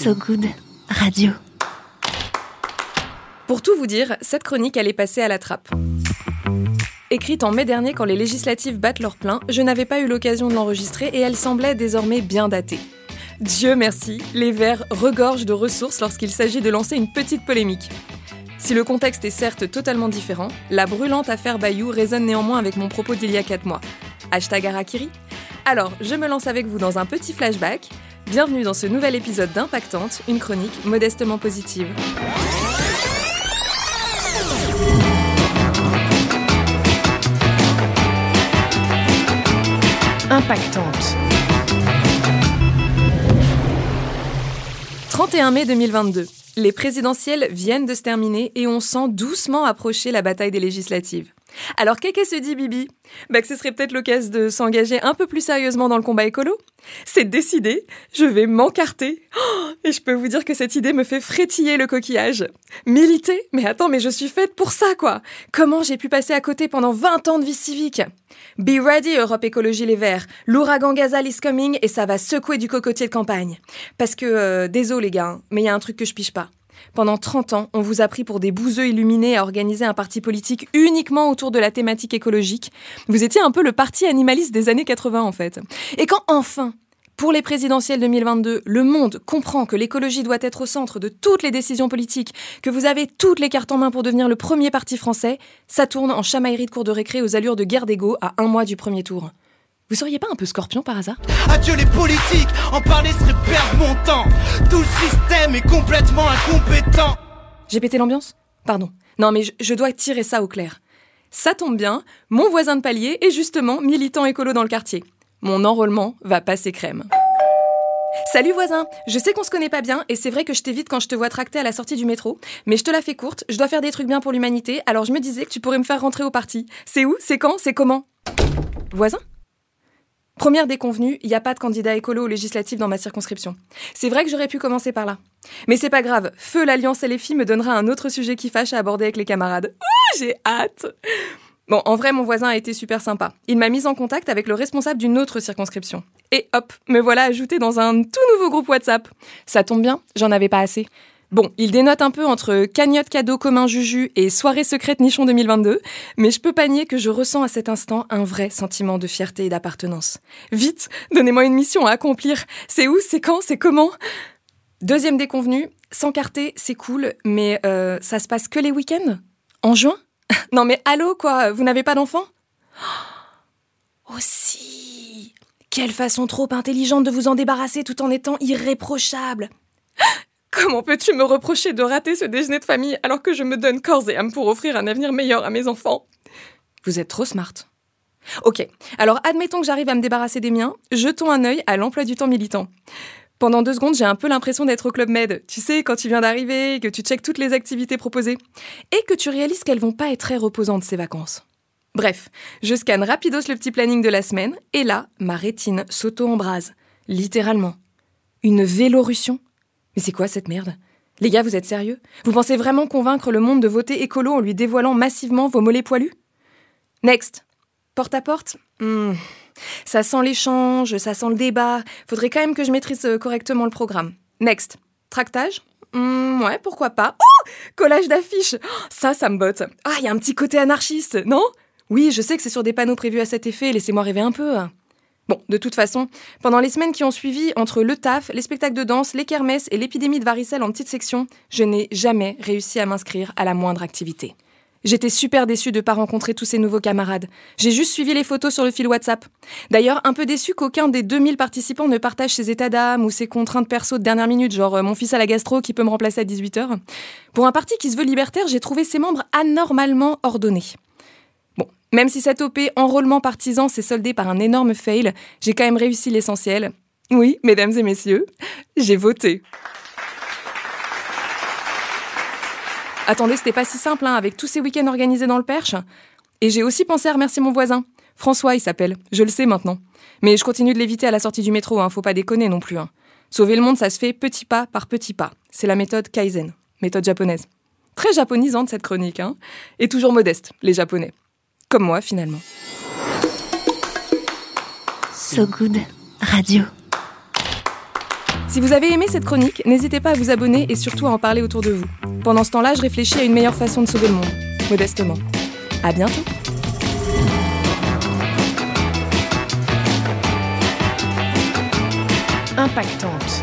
So Good Radio. Pour tout vous dire, cette chronique allait passer à la trappe. Écrite en mai dernier quand les législatives battent leur plein, je n'avais pas eu l'occasion de l'enregistrer et elle semblait désormais bien datée. Dieu merci, les Verts regorgent de ressources lorsqu'il s'agit de lancer une petite polémique. Si le contexte est certes totalement différent, la brûlante affaire Bayou résonne néanmoins avec mon propos d'il y a 4 mois. Hashtag Arakiri Alors, je me lance avec vous dans un petit flashback. Bienvenue dans ce nouvel épisode d'Impactante, une chronique modestement positive. Impactante. 31 mai 2022. Les présidentielles viennent de se terminer et on sent doucement approcher la bataille des législatives. Alors qu'est-ce se dit Bibi? Bah que ce serait peut-être l'occasion de s'engager un peu plus sérieusement dans le combat écolo C'est décidé, je vais m'encarter. Oh, et je peux vous dire que cette idée me fait frétiller le coquillage. Militer? Mais attends, mais je suis faite pour ça quoi Comment j'ai pu passer à côté pendant 20 ans de vie civique? Be ready Europe Écologie Les Verts, l'ouragan Gazal is coming et ça va secouer du cocotier de campagne. Parce que, euh, désolé les gars, hein, mais il y a un truc que je piche pas. Pendant 30 ans, on vous a pris pour des bouseux illuminés à organiser un parti politique uniquement autour de la thématique écologique. Vous étiez un peu le parti animaliste des années 80 en fait. Et quand enfin, pour les présidentielles 2022, le monde comprend que l'écologie doit être au centre de toutes les décisions politiques, que vous avez toutes les cartes en main pour devenir le premier parti français, ça tourne en chamaillerie de cours de récré aux allures de guerre d'ego à un mois du premier tour. Vous seriez pas un peu scorpion par hasard? Adieu les politiques, en parler serait perdre mon temps. Tout le système est complètement incompétent. J'ai pété l'ambiance? Pardon. Non mais je, je dois tirer ça au clair. Ça tombe bien, mon voisin de palier est justement militant écolo dans le quartier. Mon enrôlement va passer crème. Salut voisin, je sais qu'on se connaît pas bien et c'est vrai que je t'évite quand je te vois tracter à la sortie du métro, mais je te la fais courte, je dois faire des trucs bien pour l'humanité, alors je me disais que tu pourrais me faire rentrer au parti. C'est où? C'est quand? C'est comment? Voisin? Première déconvenue, il n'y a pas de candidat écolo aux législatives dans ma circonscription. C'est vrai que j'aurais pu commencer par là. Mais c'est pas grave, Feu l'Alliance LFI me donnera un autre sujet qui fâche à aborder avec les camarades. Ouh, j'ai hâte Bon, en vrai, mon voisin a été super sympa. Il m'a mise en contact avec le responsable d'une autre circonscription. Et hop, me voilà ajouté dans un tout nouveau groupe WhatsApp. Ça tombe bien, j'en avais pas assez. Bon, il dénote un peu entre cagnotte cadeau commun Juju et soirée secrète Nichon 2022, mais je peux pas nier que je ressens à cet instant un vrai sentiment de fierté et d'appartenance. Vite, donnez-moi une mission à accomplir. C'est où, c'est quand, c'est comment? Deuxième déconvenu, s'encarter, c'est cool, mais euh, ça se passe que les week-ends? En juin? Non mais allô quoi, vous n'avez pas d'enfant? Aussi! Quelle façon trop intelligente de vous en débarrasser tout en étant irréprochable Comment peux-tu me reprocher de rater ce déjeuner de famille alors que je me donne corps et âme pour offrir un avenir meilleur à mes enfants? Vous êtes trop smart. Ok, alors admettons que j'arrive à me débarrasser des miens, jetons un œil à l'emploi du temps militant. Pendant deux secondes, j'ai un peu l'impression d'être au Club Med. Tu sais, quand tu viens d'arriver, que tu checkes toutes les activités proposées, et que tu réalises qu'elles vont pas être très reposantes ces vacances. Bref, je scanne rapidos le petit planning de la semaine, et là, ma rétine s'auto-embrase. Littéralement. Une vélorution mais c'est quoi cette merde? Les gars, vous êtes sérieux? Vous pensez vraiment convaincre le monde de voter écolo en lui dévoilant massivement vos mollets poilus? Next. Porte à porte? Hmm. Ça sent l'échange, ça sent le débat. Faudrait quand même que je maîtrise euh, correctement le programme. Next. Tractage? Hmm, Ouais, pourquoi pas. Oh Collage d'affiches Ça, ça me botte. Ah, il y a un petit côté anarchiste, non? Oui, je sais que c'est sur des panneaux prévus à cet effet, laissez-moi rêver un peu. Bon, de toute façon, pendant les semaines qui ont suivi, entre le taf, les spectacles de danse, les kermesses et l'épidémie de varicelle en petite section, je n'ai jamais réussi à m'inscrire à la moindre activité. J'étais super déçue de ne pas rencontrer tous ces nouveaux camarades. J'ai juste suivi les photos sur le fil WhatsApp. D'ailleurs, un peu déçue qu'aucun des 2000 participants ne partage ses états d'âme ou ses contraintes perso de dernière minute, genre euh, mon fils à la gastro qui peut me remplacer à 18h. Pour un parti qui se veut libertaire, j'ai trouvé ses membres anormalement ordonnés. Même si cette OP enrôlement partisan s'est soldée par un énorme fail, j'ai quand même réussi l'essentiel. Oui, mesdames et messieurs, j'ai voté. Attendez, c'était pas si simple, hein, avec tous ces week-ends organisés dans le Perche. Et j'ai aussi pensé à remercier mon voisin. François, il s'appelle. Je le sais maintenant. Mais je continue de l'éviter à la sortie du métro, hein, faut pas déconner non plus. Hein. Sauver le monde, ça se fait petit pas par petit pas. C'est la méthode Kaizen, méthode japonaise. Très japonisante cette chronique, hein. Et toujours modeste, les Japonais. Comme moi, finalement. So Good Radio. Si vous avez aimé cette chronique, n'hésitez pas à vous abonner et surtout à en parler autour de vous. Pendant ce temps-là, je réfléchis à une meilleure façon de sauver le monde. Modestement. À bientôt. Impactante.